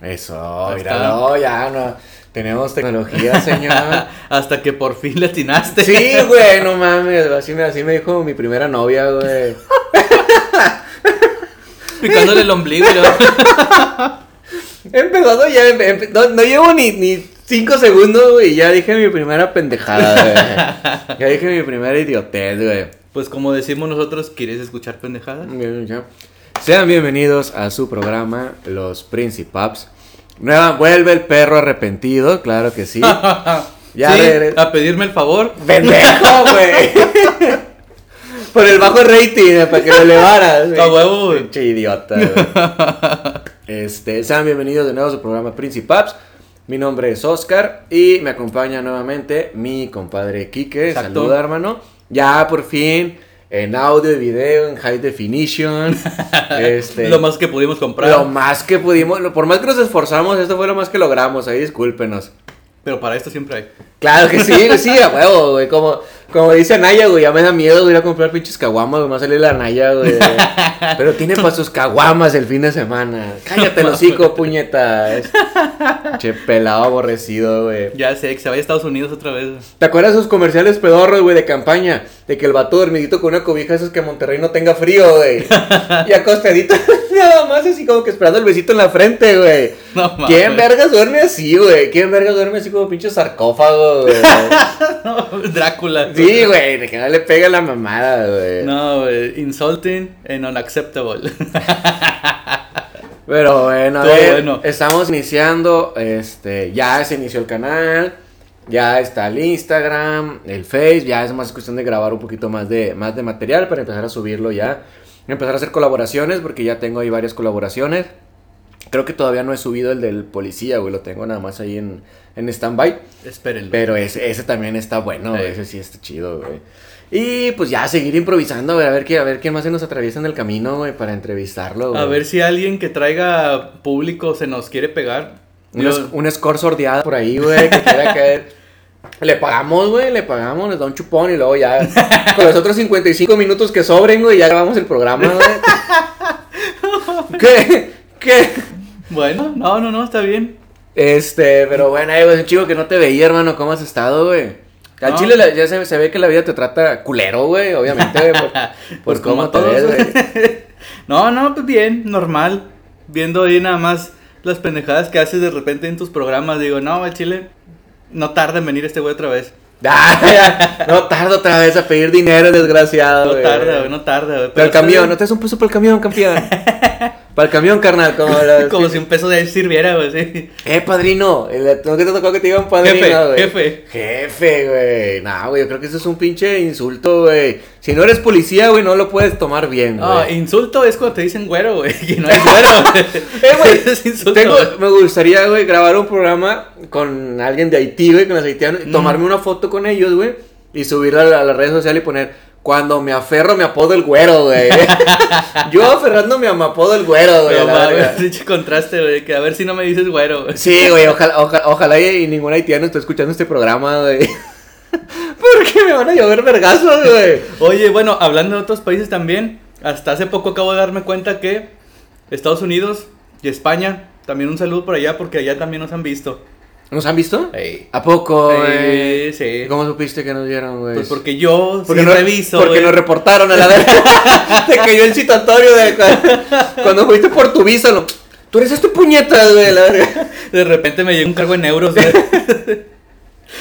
Eso, Ahí míralo, ya no. Tenemos tecnología, señor. Hasta que por fin le atinaste. Sí, güey, no mames. Así me, así me dijo mi primera novia, güey. Picándole el ombligo. luego- Empezado ya, empe- no, no llevo ni, ni cinco segundos, güey, y ya dije mi primera pendejada, güey. Ya dije mi primera idiotez, güey. Pues como decimos nosotros, ¿quieres escuchar pendejadas? Sean bienvenidos a su programa, Los Principaps. Nueva, vuelve el perro arrepentido, claro que sí. Ya sí, a pedirme el favor. ¡Pendejo, güey! Por el bajo rating, eh, para que lo elevaras. A huevo, güey. Idiota, güey. Este, sean bienvenidos de nuevo a su programa Principaps. Mi nombre es Oscar y me acompaña nuevamente mi compadre Quique. Exacto. Saluda, hermano. Ya por fin, en audio y video, en high definition. este, Lo más que pudimos comprar. lo más que pudimos, lo- por más que nos esforzamos, esto fue lo más que logramos. Ahí discúlpenos. Pero para esto siempre hay. Claro que sí, sí, a huevo, güey. Como, como dice Naya, güey, ya me da miedo ir a comprar pinches caguamas, güey. Me va a salir la Naya, güey. Pero tiene para sus caguamas el fin de semana. Cállate el hocico, puñetas. Che, pelado aborrecido, güey. Ya sé, que se vaya a Estados Unidos otra vez. ¿Te acuerdas de esos comerciales pedorros, güey, de campaña? De que el vato dormidito con una cobija, esos que Monterrey no tenga frío, güey. Y acostadito, nada más así como que esperando el besito en la frente, güey. No mames. ¿Quién vergas duerme así, güey? ¿Quién vergas duerme así como pinche sarcófago, güey? No, Drácula. Sí, güey, de que no le pega la mamada, güey. No, güey. Insulting and unacceptable. Pero bueno, a Todo ver, bueno. estamos iniciando, este, ya se inició el canal, ya está el Instagram, el Face, ya es más cuestión de grabar un poquito más de, más de material para empezar a subirlo ya, empezar a hacer colaboraciones, porque ya tengo ahí varias colaboraciones. Creo que todavía no he subido el del policía, güey, lo tengo nada más ahí en, en stand-by. Espérenlo. Pero ese, ese también está bueno, güey, Sí. ese sí está chido, güey. Y pues ya seguir improvisando, güey, a ver qué, a ver quién más se nos atraviesa en el camino, güey, para entrevistarlo, güey. A ver si alguien que traiga público se nos quiere pegar. Un, Yo- un score sordeado por ahí, güey, que quiera caer. Le pagamos, güey, le pagamos, les da un chupón y luego ya, con los otros 55 minutos que sobren, güey, ya grabamos el programa, güey. ¿Qué? ¿Qué? Bueno, no, no, no, está bien. Este, pero bueno, eh, güey, es un chico que no te veía, hermano, ¿cómo has estado, güey? Al No. chile ya se, se ve que la vida te trata culero, güey, obviamente, güey, por, por Pues cómo te todos. ves, güey. no, no, pues bien, normal. Viendo ahí nada más las pendejadas que haces de repente en tus programas. Digo, no, el chile, no tarda en venir este güey otra vez. No tardo otra vez a pedir dinero, desgraciado, No tarda, güey, no tarda, güey. Para el camión. ¿no te das un peso para el camión, campeón? Para el camión, carnal, como la- Como si un peso de ahí sirviera, güey, sí. Eh, padrino, ¿no que te tocó que te digan padrino, Jefe, güey? jefe. Jefe, güey. No, güey, yo creo que eso es un pinche insulto, güey. Si no eres policía, güey, no lo puedes tomar bien, No, güey. insulto es cuando te dicen güero, güey. Y no es güero. Eh, güey, Es insulto. Tengo, me gustaría, güey, grabar un programa con alguien de Haití, güey, con los haitianos, y Mm. tomarme una foto con ellos, güey, y subirla a, la- a las redes sociales y poner, cuando me aferro me apodo el güero, güey. Yo aferrándome a me apodo el güero, güey. No, la pinche contraste, güey. Que a ver si no me dices güero, güey. Sí, güey, ojalá, ojalá, ojalá y, y ningún haitiano esté escuchando este programa, güey. Porque me van a llover vergazos, güey. Oye, bueno, hablando de otros países también, hasta hace poco acabo de darme cuenta que Estados Unidos y España, también un saludo por allá porque allá también nos han visto. ¿Nos han visto? Ey. ¿A poco, Sí, sí. ¿Cómo supiste que nos dieron, güey? Pues porque yo Porque sí no, reviso, Porque güey. nos reportaron a la vez. Te cayó el citatorio de cu- cuando fuiste por tu visa. Lo, Tú eres este puñeta, güey. De repente me llega un cargo en euros, güey.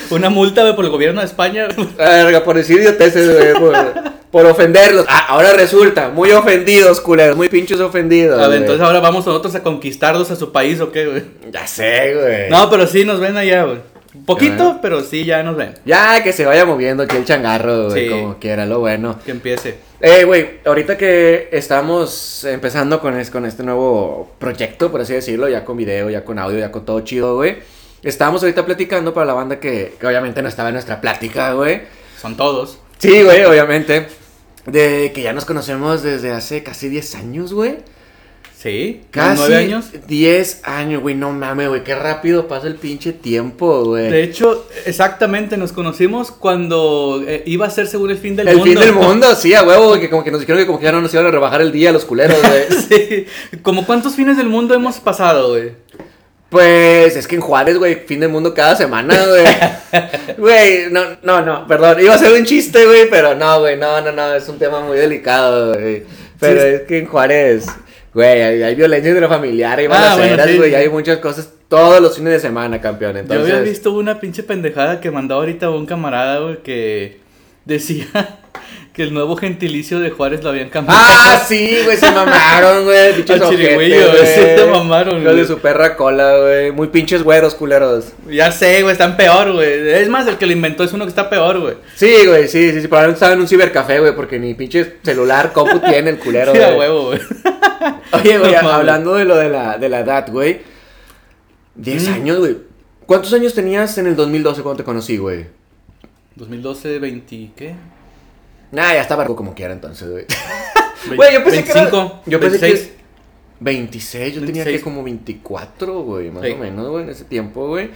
Una multa, güey, por el gobierno de España. Verga, por decir idioteces, güey, por, por ofenderlos. Ah, ahora resulta, muy ofendidos, culeros, muy pinches ofendidos. A ver, entonces ahora vamos nosotros a conquistarlos a su país o qué, güey. Ya sé, güey. No, pero sí nos ven allá, güey. Poquito, pero sí ya nos ven. Ya que se vaya moviendo aquí el changarro, güey, Sí. como quiera, lo bueno. Que empiece. Eh, güey, ahorita que estamos empezando con, es- con este nuevo proyecto, por así decirlo, ya con video, ya con audio, ya con todo chido, güey. Estábamos ahorita platicando para la banda que, que obviamente no estaba en nuestra plática, güey. Son todos. Sí, güey, obviamente. De que ya nos conocemos desde hace casi 10 años, güey. Sí. Casi ¿Nueve años? 10 años, güey, no mames, güey, qué rápido pasa el pinche tiempo, güey. De hecho, exactamente, nos conocimos cuando eh, iba a ser según el fin del el mundo. fin del mundo, sí, a huevo, que como que nos dijeron que como que ya no nos iban a rebajar el día los culeros, güey. sí. ¿Como cuántos fines del mundo hemos pasado, güey? Pues es que en Juárez, güey, fin del mundo cada semana, güey. Güey, no, no, no, perdón. Iba a ser un chiste, güey, pero no, güey, no, no, no, es un tema muy delicado, güey. Pero Sí. es que en Juárez, güey, hay, hay violencia intrafamiliar, hay Ah, bueno, balaceras, sí, güey, sí. hay muchas cosas todos los fines de semana, campeón. Entonces, Yo había visto una pinche pendejada que mandó ahorita un camarada, güey, que decía que el nuevo gentilicio de Juárez lo habían cambiado. Ah, sí, güey, se mamaron, güey. Pinches güey, sí güey. se mamaron, Los de güey. su perra cola, güey. Muy pinches güeros, culeros. Ya sé, güey, están peor, güey. Es más, el que lo inventó es uno que está peor, güey. Sí, güey, sí, sí, sí. Probablemente estaba en un cibercafé, güey, porque ni pinche celular, compu tiene el culero, Sí, güey. a huevo, güey. Oye, güey, No hablando de lo de la, de la edad, güey. 10 Mm. años, güey. ¿Cuántos años tenías en el 2012 cuando te conocí, güey? 2012, 20, ¿qué? Nah, ya estaba como quiera entonces, güey. Güey, yo pensé que era- 25, yo pensé que- 26. 26, yo tenía 26. que como 24, güey, más Sí. o menos, güey, en ese tiempo, güey.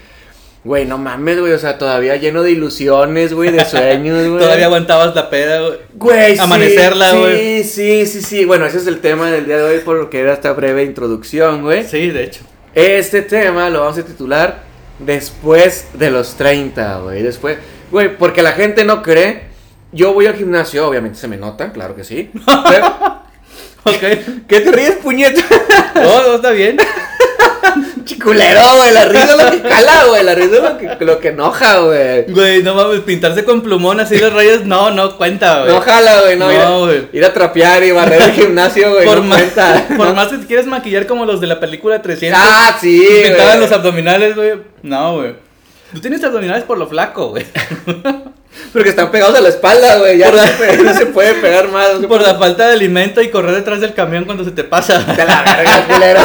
Güey, no mames, güey, o sea, todavía lleno de ilusiones, güey, de sueños, güey. Todavía aguantabas la peda, güey. Güey, sí, Amanecerla, sí, güey. Sí, sí, sí, bueno, ese es el tema del día de hoy por lo que era esta breve introducción, güey. Sí, de hecho. Este tema lo vamos a titular Después de los 30, güey. Después, güey, porque la gente no cree. Yo voy al gimnasio, obviamente se me nota, claro que sí. Pero-. ¿Qué te ríes, puñeta? No, no, está bien. Chiculero, güey. La risa es lo que cala, güey. La risa es lo que, lo que enoja, güey. Güey, no mames, pintarse con plumón así las rayas, no, no cuenta, güey. No jala, güey. No, No, ir, a- güey. ir a trapear y barrer el gimnasio, güey. por no más, cuenta. por No. más que te quieres maquillar como los de la película 300. Ah, sí, pintaban los abdominales, güey. No, güey. Tú tienes abdominales por lo flaco, güey. Porque están pegados a la espalda, güey. Ya no se, pe- no se puede pegar más. Por puede- la falta de alimento y correr detrás del camión cuando se te pasa. De la verga, culero.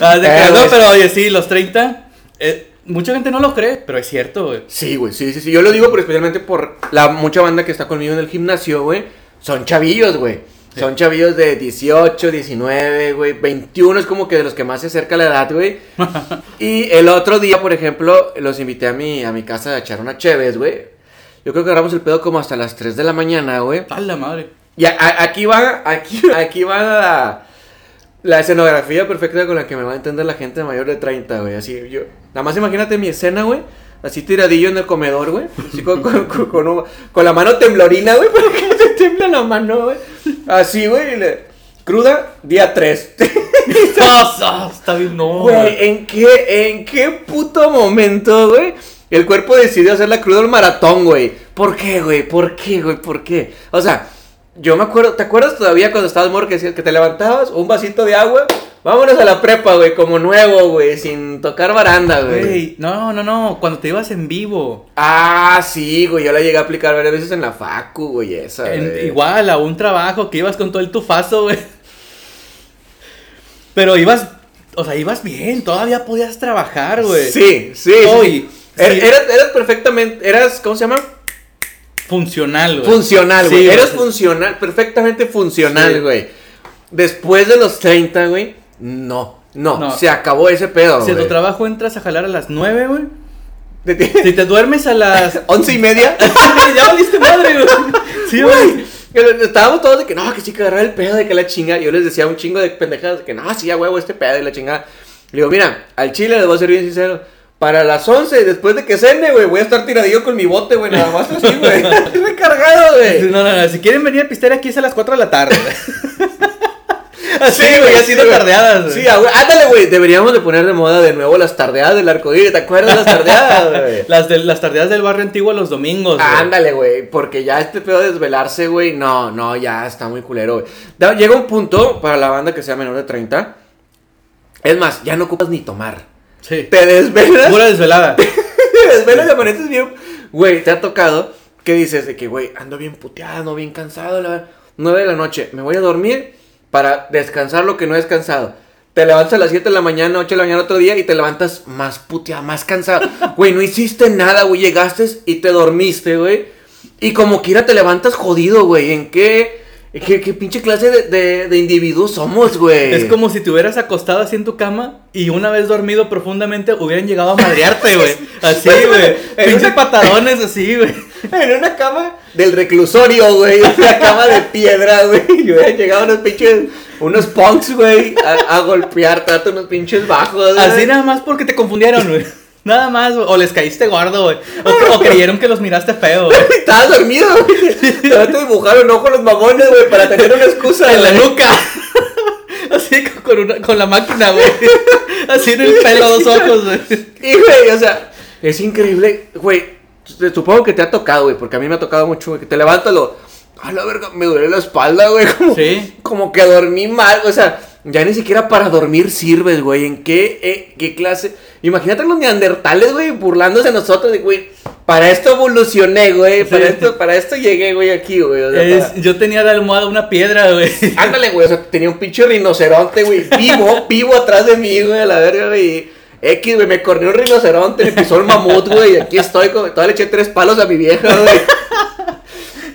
Ah, Eh, no, pero oye, sí, los 30. eh, mucha gente no lo cree, pero es cierto, güey. Sí, güey, sí, sí, sí. Yo lo digo por, especialmente por la mucha banda que está conmigo en el gimnasio, güey. Son chavillos, güey. Sí. Son chavillos de 18, 19, güey. 21 es como que de los que más se acerca la edad, güey. y el otro día, por ejemplo, los invité a mi, a mi casa a echar una cheves, güey. Yo creo que agarramos el pedo como hasta las 3 de la mañana, güey. A la madre. Y a- a- aquí va, aquí, aquí va la, la escenografía perfecta con la que me va a entender la gente mayor de 30, güey. Así, yo, nada más imagínate mi escena, güey. Así tiradillo en el comedor, güey. Así con, con, con, con un- con la mano temblorina, güey. Porque te tiembla la mano, güey. Así, güey. Cruda, día 3. Ah, ah, está bien, no. Güey, ¿en qué, ¿en qué puto momento, güey? El cuerpo decidió hacer la cruda al maratón, güey. ¿Por qué, güey? ¿Por qué, güey? ¿Por qué? O sea, yo me acuerdo, ¿te acuerdas todavía cuando estabas morro que decías que te levantabas un vasito de agua? Vámonos a la prepa, güey, como nuevo, güey, sin tocar baranda, güey. No, no, no. Cuando te ibas en vivo. Ah, sí, güey, yo la llegué a aplicar varias veces en la facu, güey, esa, En- güey. igual a un trabajo que ibas con todo el tufazo, güey. Pero ibas, o sea, ibas bien, todavía podías trabajar, güey. Sí, sí, Hoy, sí. Er-. Eras, eras perfectamente, eras, ¿cómo se llama? Funcional, güey. Funcional, Sí, güey. Eres sí. funcional, perfectamente funcional, Sí. güey. Después de los 30, güey, no, no, No. se acabó ese pedo, Si a tu trabajo entras a jalar a las 9, güey. Si te duermes a las. Once y media. ya valiste madre, güey. Sí, güey. Estábamos todos de que no, que sí que agarrar el pedo, de que la chinga. Yo les decía un chingo de pendejadas de que no, sí, a huevo este pedo y la chingada. Le digo, mira, al chile les voy a ser bien sincero. Para las 11, después de que cene, güey, voy a estar tiradillo con mi bote, güey, nada más así, güey. Recargado, güey. No, no, no. Si quieren venir a pistear aquí es a las 4 de la tarde. Así, Sí, güey, sí, así de tardeadas, güey. Sí, güey, ándale, güey. Deberíamos de poner de moda de nuevo las tardeadas del arcoíris. ¿Te acuerdas de las tardeadas, güey? Las, de, las tardeadas del barrio antiguo los domingos, güey. Ándale, güey, porque ya este pedo de desvelarse, güey, no, no, ya está muy culero, güey. Llega un punto para la banda que sea menor de 30. Es más, ya no ocupas ni tomar. Sí. Te desvelas, Pura desvelada. te desvelas y amaneces bien. Güey, te ha tocado que dices de que, güey, ando bien puteado, ando bien cansado, la 9 de la noche, me voy a dormir para descansar lo que no he descansado. Te levantas a las 7 de la mañana, 8 de la mañana otro día y te levantas más puteado, más cansado. Güey, no hiciste nada, güey, llegaste y te dormiste, güey. Y como quiera te levantas jodido, güey. ¿En qué, qué, qué pinche clase de, de, de individuos somos, güey? Es como si te hubieras acostado así en tu cama y una vez dormido profundamente hubieran llegado a madrearte, güey. Así, güey. En Pinches una- patadones así, güey. En una cama del reclusorio, güey. Una cama de piedra, güey. Y hubieran llegado unos pinches unos punks, güey, a, a golpear, darte unos pinches bajos. Así nada más porque te confundieron, güey. Nada más, güey. O les caíste gordo, güey. O, o creyeron que los miraste feo, güey. Estabas dormido, güey. Te dibujaron ojo los mamones, güey, para tener una excusa En la nuca. Así con, con una, con la máquina, güey. Así en el pelo, dos ojos, güey. Y, güey, o sea, es increíble, güey. Supongo que te ha tocado, güey, porque a mí me ha tocado mucho, güey, que te levantas lo. A la verga, me duele la espalda, güey. Como, Sí. como que dormí mal, o sea, ya ni siquiera para dormir sirves, güey. ¿En qué, eh, qué clase? Imagínate los neandertales, güey, burlándose de nosotros, de, güey. Para esto evolucioné, güey. Para Sí. esto, para esto llegué, güey, aquí, güey. o sea, Es- para- yo tenía de almohada una piedra, güey. Ándale, güey, o sea, tenía un pinche rinoceronte, güey, vivo, vivo atrás de mí, güey, a la verga, güey. X, güey, me corrió un rinoceronte, me pisó el mamut, güey, y aquí estoy, con, todavía le eché tres palos a mi vieja, güey.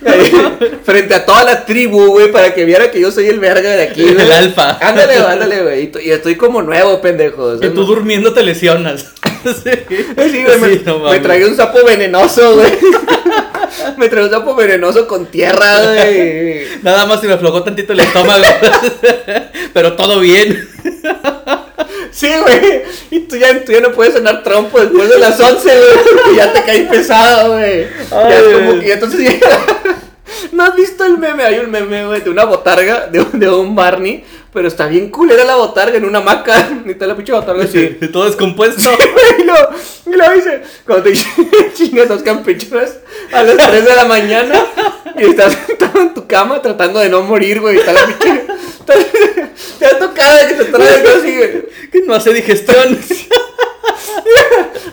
Frente a toda la tribu, güey, para que viera que yo soy el verga de aquí, güey. El alfa. Ándale, ándale, güey, y, estoy como nuevo, pendejo. Y tú durmiendo te lesionas. Sí, Sí, güey, me, Sí, no me tragué un sapo venenoso, güey. me tragué un sapo venenoso con tierra, güey. Nada más se me aflojó tantito el estómago. Pero todo bien. Sí, güey. Y tú ya, tú ya no puedes cenar trompo después de las 11, güey. Porque ya te caí pesado, güey. Ya es como que entonces ya... ¿No has visto el meme? Hay un meme, güey, de una botarga, de, un- de un Barney. Pero está bien culera la botarga en una hamaca. Ni está la pinche botarga así. Todo descompuesto. y lo, y lo dice, cuando te chingas dos campechanas a las 3 de la mañana y estás sentado en tu cama tratando de no morir, güey. Está la pinche. Te ha tocado que te trae así, güey. Que no hace digestión.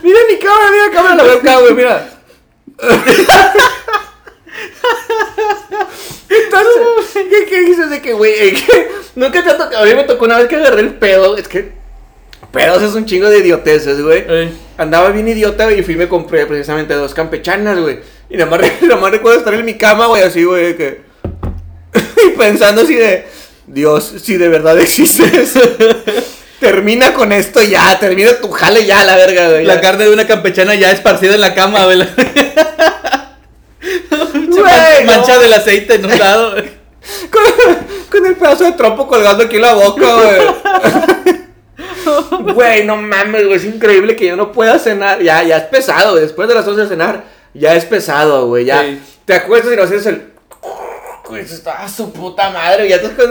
Mira mi cámara, mira la cámara, la acá, güey, mira. Entonces, ¿qué, qué dices de que, güey? Nunca te ha tocado. A mí me tocó una vez que agarré el pedo. Es que. Pedos es un chingo de idioteces, güey. Ey. Andaba bien idiota, y fui y me compré precisamente dos campechanas, güey. Y nada más, re- nada más recuerdo estar en mi cama, güey, así, güey, que. y pensando así de. Dios, si de verdad existes. termina con esto ya, termina tu jale ya, la verga, güey. La carne de una campechana ya esparcida en la cama, güey. Güey, no. Mancha del aceite en un lado. güey. Con, con el pedazo de trompo colgando aquí en la boca, güey. Güey, no mames, güey. Es increíble que yo no pueda cenar. Ya, ya es pesado, güey. Después de las 11 de cenar, ya es pesado, güey. Ya Sí. te acuestas y no haces el. Güey, eso está a su puta madre. Ya estás con.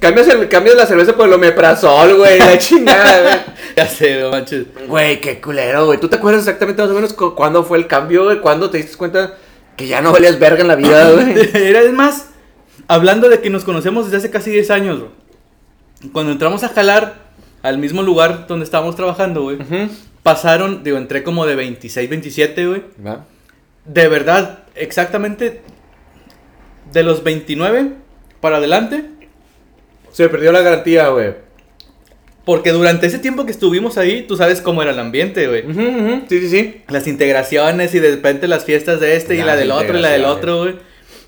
Cambias, el, cambias la cerveza por el omeprazol, güey. La chingada, güey. Ya sé, no manches. Güey, qué culero, güey. ¿Tú te acuerdas exactamente más o menos cu- cuándo fue el cambio, güey? ¿Cuándo te diste cuenta que ya no valías verga en la vida, güey? Era es más, hablando de que nos conocemos desde hace casi 10 años, bro. Cuando entramos a jalar al mismo lugar donde estábamos trabajando, güey, pasaron, digo, entré como de 26, 27, güey. Va. De verdad, exactamente de los 29 para adelante. Se perdió la garantía, güey. Porque durante ese tiempo que estuvimos ahí, tú sabes cómo era el ambiente, güey. Sí, sí, sí. Las integraciones y de repente las fiestas de este y la del otro y la del otro, güey.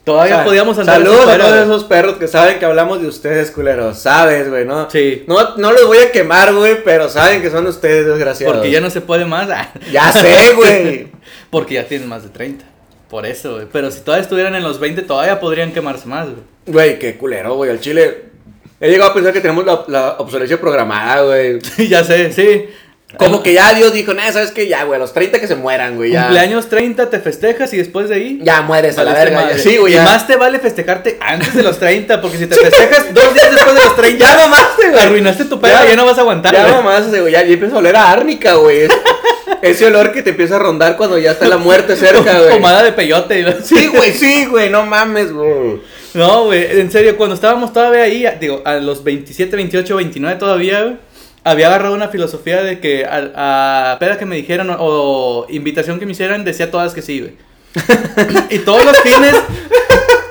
Todavía podíamos andar Saludos a todos esos perros que saben que hablamos de ustedes, culeros. Sabes, güey, ¿no? Sí. No, no los voy a quemar, güey, pero saben que son ustedes, desgraciados. Porque ya no se puede más. Ya sé, güey. Porque ya tienen más de 30. Por eso, güey. Pero si todavía estuvieran en los 20, todavía podrían quemarse más, güey. Güey, qué culero, güey. Al chile. He llegado a pensar que tenemos la, la obsolescencia programada, güey. ya sé, sí. Como que ya Dios dijo, nah, ¿sabes qué? Ya, güey, a los 30 que se mueran, güey. Ya. Cumpleaños 30 te festejas y después de ahí. Ya mueres a la verga. ya. madre. Sí, güey, Y ya. más te vale festejarte antes de los 30, porque si te festejas dos días después de los 30, Ya mamaste, güey. arruinaste tu pedo, ya, no vas a aguantar. Ya güey. mamás, güey, ya, ya empieza a oler a árnica, güey. Es- Ese olor que te empieza a rondar cuando ya está la muerte cerca, güey. Pomada de peyote. Sí, güey, sí, güey, no mames, güey. No, güey, en serio, cuando estábamos todavía ahí, digo, a los 27, 28, 29 todavía, güey, había agarrado una filosofía de que a, a peda que me dijeran o, o invitación que me hicieran, decía todas que sí, güey. y todos los fines,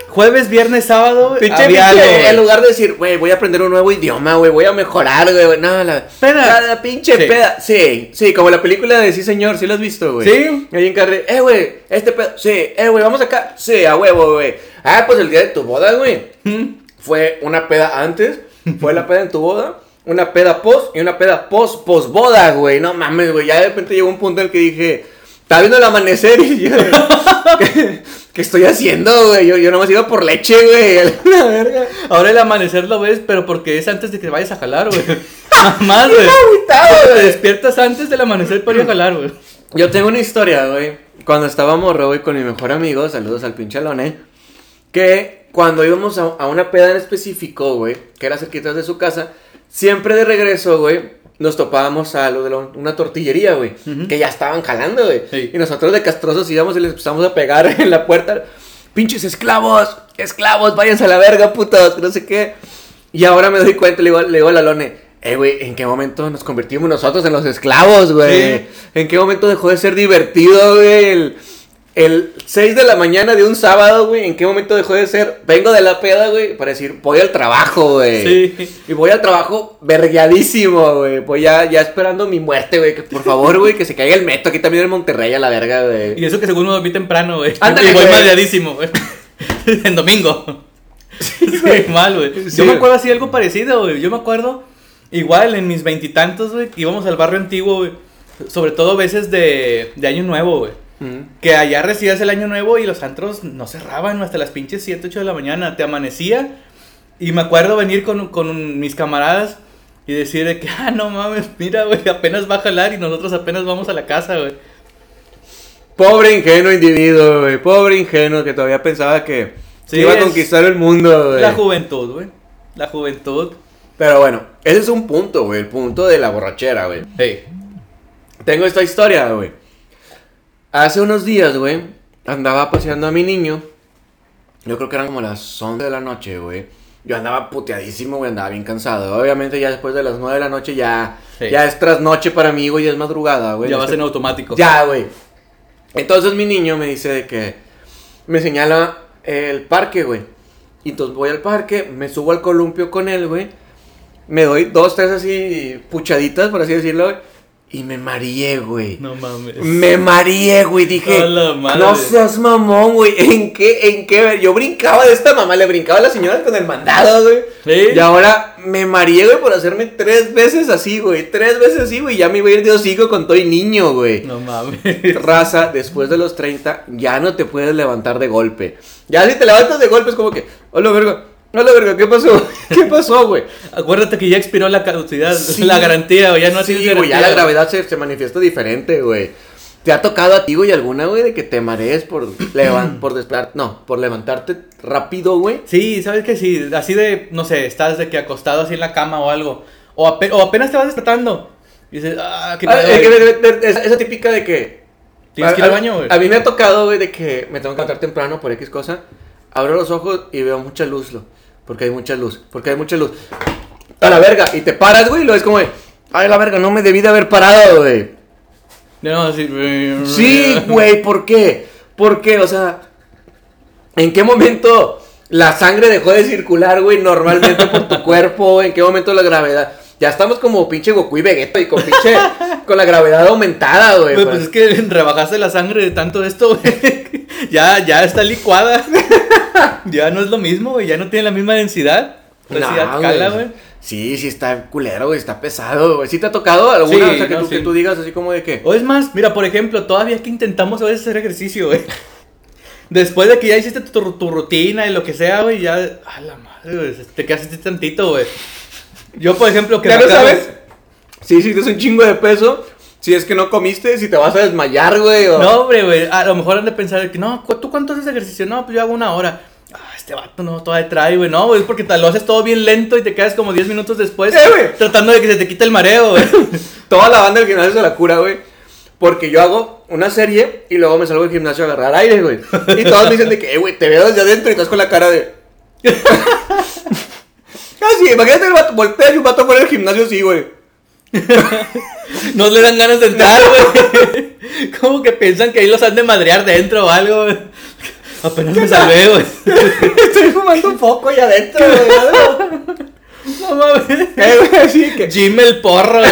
jueves, viernes, sábado, Pinche, había pinche, algo, güey. en lugar de decir, güey, voy a aprender un nuevo idioma, güey, voy a mejorar, güey, no, la Peda. La, la pinche Sí. peda. Sí, sí, como la película de Sí, señor, ¿sí la has visto, güey? Sí. Ahí en eh, güey, este pedo, sí, eh, güey, vamos acá, sí, a huevo, güey. Ah, pues el día de tu boda, güey, Mm. fue una peda antes, fue la peda en tu boda, una peda post y una peda post, post boda, güey, no mames, güey, ya de repente llegó un punto en el que dije, Estaba viendo el amanecer y yo, ¿qué, qué estoy haciendo, güey? Yo, yo nomás iba por leche, güey. a La verga. Ahora el amanecer lo ves, pero porque es antes de que vayas a jalar, güey. Más, güey. Te despiertas antes del amanecer para ir a jalar, güey. Yo tengo una historia, güey. Cuando estaba morro, güey, con mi mejor amigo, saludos al pinchalone, que cuando íbamos a, a una peda en específico, güey, que era cerquita de su casa, siempre de regreso, güey, nos topábamos a lo de una tortillería, güey, que ya estaban jalando, güey. Sí. Y nosotros de castrosos íbamos y les empezamos a pegar en la puerta. Pinches esclavos, esclavos, váyanse a la verga, putos, que no sé qué. Y ahora me doy cuenta, le digo, le digo a la Lone, eh, güey, ¿en qué momento nos convertimos nosotros en los esclavos, güey? Sí. ¿En qué momento dejó de ser divertido, güey? El, el 6 de la mañana de un sábado, güey, ¿en qué momento dejó de ser? Vengo de la peda, güey, para decir, voy al trabajo, güey. Sí. Y voy al trabajo vergueadísimo, güey. Voy ya, ya esperando mi muerte, güey. Que por favor, güey, que se caiga el metro aquí también en Monterrey a la verga, güey. Y eso que según me dormí temprano, güey. Ándale, y voy güey. madreadísimo, güey. en domingo. Sí, mal, güey. Sí. Yo me acuerdo así algo parecido, güey. Yo me acuerdo, igual en mis veintitantos, güey, que íbamos al barrio antiguo, güey. Sobre todo veces de, de Año Nuevo, güey. Mm. Que allá recibías el Año Nuevo y los antros no cerraban hasta las pinches 7, 8 de la mañana. Te amanecía. Y me acuerdo venir con, con mis camaradas y decir de que, ah, no mames, mira, güey, apenas va a jalar y nosotros apenas vamos a la casa, güey. Pobre ingenuo individuo, güey. Pobre ingenuo que todavía pensaba que Sí, iba a conquistar el mundo, güey. La juventud, güey. La juventud. Pero bueno, ese es un punto, güey. El punto de la borrachera, güey. Hey. Tengo esta historia, güey. Hace unos días, güey, andaba paseando a mi niño. Yo creo que eran como las 11 de la noche, güey. Yo andaba puteadísimo, güey, andaba bien cansado. Obviamente ya después de las 9 de la noche ya, Sí. ya es trasnoche para mí, güey, ya es madrugada, güey. ya vas en automático. Ya, güey. Entonces mi niño me dice de que me señala el parque, güey. Y entonces voy al parque, me subo al columpio con él, güey. Me doy dos, tres así puchaditas, por así decirlo, güey. Y me mareé, güey. No mames. Me mareé, güey. Dije, no seas mamón, güey. ¿En qué? ¿En qué? Yo brincaba de esta mamá, le brincaba a la señora con el mandado, güey. Sí. Y ahora me mareé, güey, por hacerme tres veces así, güey. Tres veces así, güey. Ya me iba a ir de hocico con todo y niño, güey. No mames. Raza, después de los 30, ya no te puedes levantar de golpe. Ya si te levantas de golpe es como que, hola verga, hola verga, ¿qué pasó? ¿Qué pasó, güey? Acuérdate que ya expiró la caducidad, Sí. la garantía, güey. Ya no sí, güey, ya la gravedad se, se manifiesta diferente, güey. ¿Te ha tocado a ti, güey, alguna, güey, de que te marees por, levan por desplar, no, por levantarte rápido, güey? Sí, sabes que sí. Así de, no sé, estás de que acostado así en la cama o algo. O, ape- o apenas te vas despertando. Y dices, ah, qué Ah, que- esa, esa típica de que... Tienes que ir a- al baño, güey. A mí me ha tocado, güey, de que me tengo que levantar temprano por X cosa. Abro los ojos y veo mucha luz, lo, porque hay mucha luz, porque hay mucha luz. A la verga, y te paras, güey, y lo es como de, ay, la verga, no me debí de haber parado, güey. No, así. Sí, güey, ¿por qué? ¿Por qué? O sea, ¿en qué momento la sangre dejó de circular, güey, normalmente por tu cuerpo? ¿En qué momento la gravedad? Ya estamos como pinche Goku y Vegeta y con pinche, con la gravedad aumentada, güey. Güey, pues es que rebajaste la sangre de tanto esto, güey. ya, ya está licuada. ya no es lo mismo, güey. Ya no tiene la misma densidad. Densidad No, cala, güey. Sí, sí está culero, güey, está pesado, güey. ¿Sí te ha tocado alguna? Sí, o sea, que, no, tú, que sí. tú digas así como de que... O es más, mira, por ejemplo, todavía que intentamos a veces hacer ejercicio, güey. Después de que ya hiciste tu, tu rutina y lo que sea, güey, ya. A la madre, güey. Te quedas así tantito, güey. Yo, por ejemplo, que ¿Ya me no sabes? Si hiciste un chingo de peso, si es que no comiste, si te vas a desmayar, güey. o- No, hombre, güey. A lo mejor han de pensar que no, ¿cu- ¿tú cuánto haces ejercicio? No, pues yo hago una hora. Ah, este vato no, todavía trae, güey. No, güey, es porque te lo haces todo bien lento y te quedas como 10 minutos después Eh, tratando de que se te quite el mareo, güey. Toda la banda del gimnasio se la cura, güey. Porque yo hago una serie y luego me salgo del gimnasio a agarrar aire, güey. Y todos me dicen de que, eh, güey, te veo desde adentro y estás con la cara de. Casi, imagínate el vato, voltea y un vato fuera del gimnasio así, güey. No le dan ganas de entrar, güey. Como que piensan que ahí los han de madrear dentro o algo, güey. Apenas me salvé, güey. Estoy fumando un foco ahí adentro, güey. No mames. Eh, güey, que. Jim el porro, güey.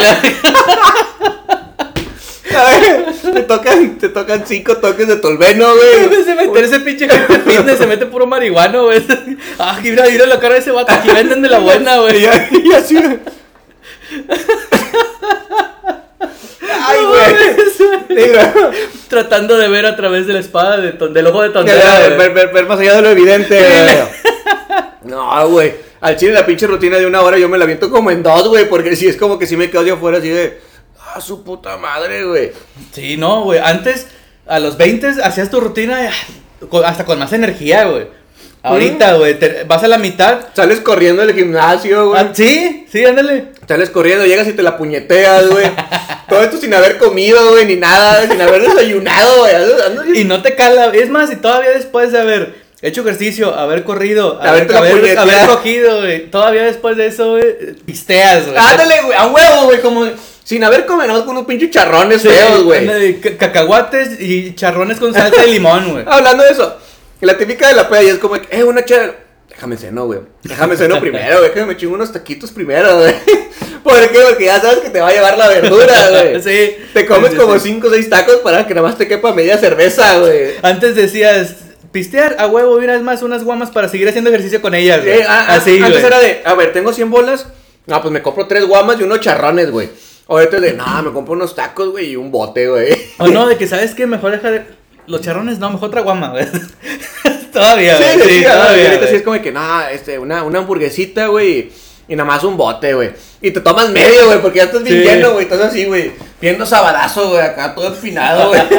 Ver, te tocan, te tocan cinco toques de tolveno, güey. De meter ese pinche gente fitness, se mete puro marihuano, güey. Ah, mira, mira la cara de ese vato. Aquí venden de la buena, güey. y así. Ay, güey. Tratando de ver a través de la espada de ton- del ojo de tontera. ver, ver, ver- ver más allá de lo evidente. No, güey. Al chile la pinche rutina de una hora yo me la viento como en dos, güey. Porque sí es como que sí me quedo yo afuera así de. Ah, su puta madre, güey. Sí, no, güey. Antes, a los 20 hacías tu rutina con- hasta con más energía, güey. Ahorita, güey, vas a la mitad. Sales corriendo del gimnasio, güey. Ah, sí, sí, ándale. Sales corriendo, llegas y te la puñeteas, güey. Todo esto sin haber comido, güey, ni nada, sin haber desayunado, güey. Y no te cala. Es más, y todavía después de haber hecho ejercicio, haber corrido, haber, haber, haber cogido, güey. Todavía después de eso, güey, pisteas, güey. Ándale, güey, a huevo, güey, como sin haber comido, con unos pinches charrones Sí, feos, güey. Cacahuates y charrones con salsa de limón, güey. Hablando de eso, la típica de la peda y es como, que, eh, una chela. Déjame ceno, güey. Déjame ceno primero, güey. Déjame me chingo unos taquitos primero, güey. ¿Por qué? Porque ya sabes que te va a llevar la verdura, güey. Sí. Te comes Sí, como sí. 5 o 6 tacos para que nada más te quepa media cerveza, güey. Antes decías, pistear a huevo, mira, es más, unas guamas para seguir haciendo ejercicio con ellas, güey. Eh, Así, antes era de, a ver, tengo 100 bolas. Ah, pues me compro tres guamas y unos charrones, güey. Ahorita es de, no, me compro unos tacos, güey, y un bote, güey. O no, de que sabes que mejor dejar los charrones, no, mejor otra guama, güey. todavía, Sí, güey. sí, Sí, ah, todavía. ahorita sí es como que, no, este, una, una hamburguesita, güey, y nada más un bote, güey. Y te tomas medio, güey, porque ya estás bien Sí. lleno, güey. Estás así, güey, viendo sabadazo, güey, acá todo empinado, güey.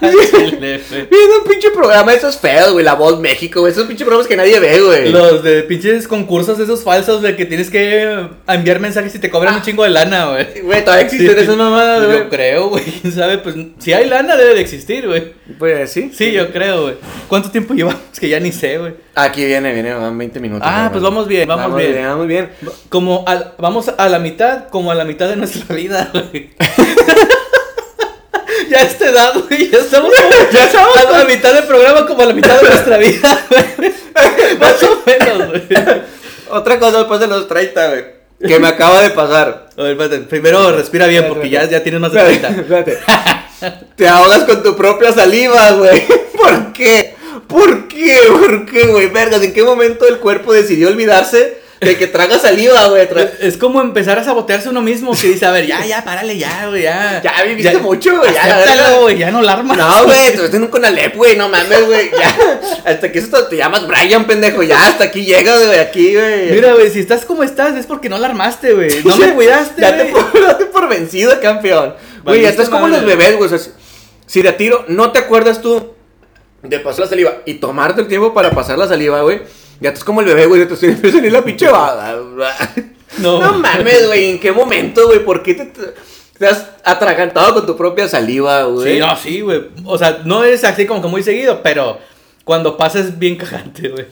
Viendo un pinche programa de esos feos, güey, La Voz México, güey, esos pinches programas que nadie ve, güey. Los de pinches concursos esos falsos de que tienes que enviar mensajes y te cobran un chingo de lana, güey. Güey, todavía existen Sí. esas mamadas, güey. Yo creo, güey. ¿Quién sabe? Pues si hay lana debe de existir, güey. Pues sí. Sí, yo creo, güey. ¿Cuánto tiempo llevamos? Que ya ni sé, güey. Aquí viene, viene, van 20 minutos. Ah, pues vamos bien, vamos bien. Vamos bien. Como al- vamos a la mitad, como a la mitad de nuestra vida, güey. ya a esta edad, güey, ya estamos como- Ya estamos a la mitad del programa como a la mitad de nuestra vida, güey. Más o menos, güey. Otra cosa después de los 30, güey. Que me acaba de pasar. A ver, espérate, primero respira bien porque ya, ya tienes más de Espérate, 30. espérate. Te ahogas con tu propia saliva, güey. ¿Por qué? ¿Por qué? ¿Por qué, güey? Vergas, ¿en qué momento el cuerpo decidió olvidarse de que traga saliva, güey? Tra- Es como empezar a sabotearse uno mismo que dice, a ver, ya, ya, párale, ya, güey, ya. Ya viviste mucho, güey, ya, acéptalo, güey, ya no la armas. No, güey, estás en un Conalep, güey, no mames, güey. Ya, hasta aquí esto te llamas Brian, pendejo. Ya, hasta aquí llegas, güey, aquí, güey. Mira, güey, si estás como estás es porque no la armaste, güey. No me cuidaste, Date güey. por, date por vencido, campeón. Güey, ya estás como los bebés, güey. o sea, si- de tiro no te acuerdas tú de pasar la saliva y tomarte el tiempo para pasar la saliva, güey. Ya estás como el bebé, güey. Te estoy empezando a salir la pinche baba. No. No mames, güey. ¿En qué momento, güey? ¿Por qué te, te has atragantado con tu propia saliva, güey? Sí, no, sí, güey. O sea, no es así como que muy seguido, pero cuando pasa es bien cagante, güey.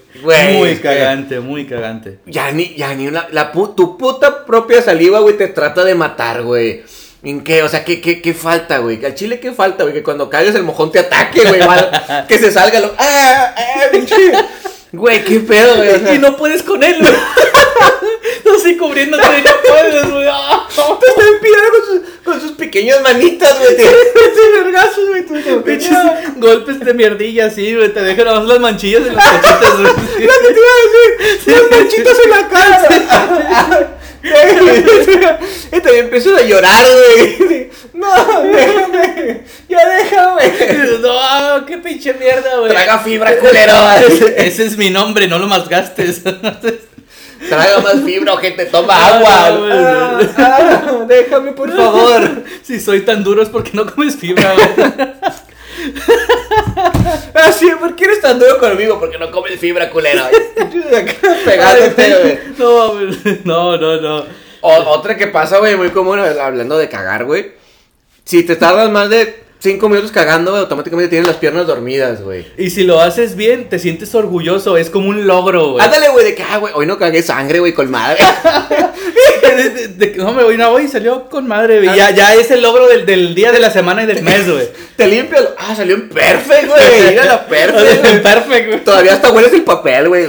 Muy es cagante, muy cagante. Ya ni, ya ni una. La, pu- tu puta propia saliva, güey, te trata de matar, güey. ¿En qué? O sea, ¿qué, qué, qué falta, güey? Al chile, ¿qué falta, güey? Que cuando cagues el mojón te ataque, güey. que se salga lo. ¡Ah! ¡Ah! Güey, qué pedo, güey. o sea, Y no puedes con él, güey. Así cubriéndote y no puedes, güey. Ah. Te está empinando con sus, con sus pequeñas manitas, güey. Te vergazos, güey. golpes de mierdilla así, güey. Te dejan más las manchillas en las cochitas, güey. Lo que te iba a decir, las manchitas en la cara. Y también empiezo a llorar, güey. No, déjame. Ya déjame. No, qué pinche mierda, güey. Traga fibra, culero. Ese, es mi nombre, no lo malgastes. Traga más fibra, gente. Toma Ah, agua. güey. Ah, ah, déjame, por favor. si soy tan duro es porque no comes fibra, güey. Ah, sí, ¿por qué eres tan duro conmigo? Porque no comes fibra, culero. Pegándote, güey. No, no, no, no. O- otra que pasa, güey, muy común, hablando de cagar, güey. Si te tardas más de 5 minutos cagando, güey, automáticamente tienes las piernas dormidas, güey. Y si lo haces bien, te sientes orgulloso, es como un logro, güey. Ándale, güey, de que, ah, güey, hoy no cagué sangre, güey, con madre. De- de- no, me voy, no, hoy salió con madre, güey. Ya, ya es el logro del, del día de la semana y del mes, güey. Te limpia, lo- ah, salió en perfect, güey. Mira la perfect, güey. Perfecto, güey. Todavía hasta hueles el papel, güey.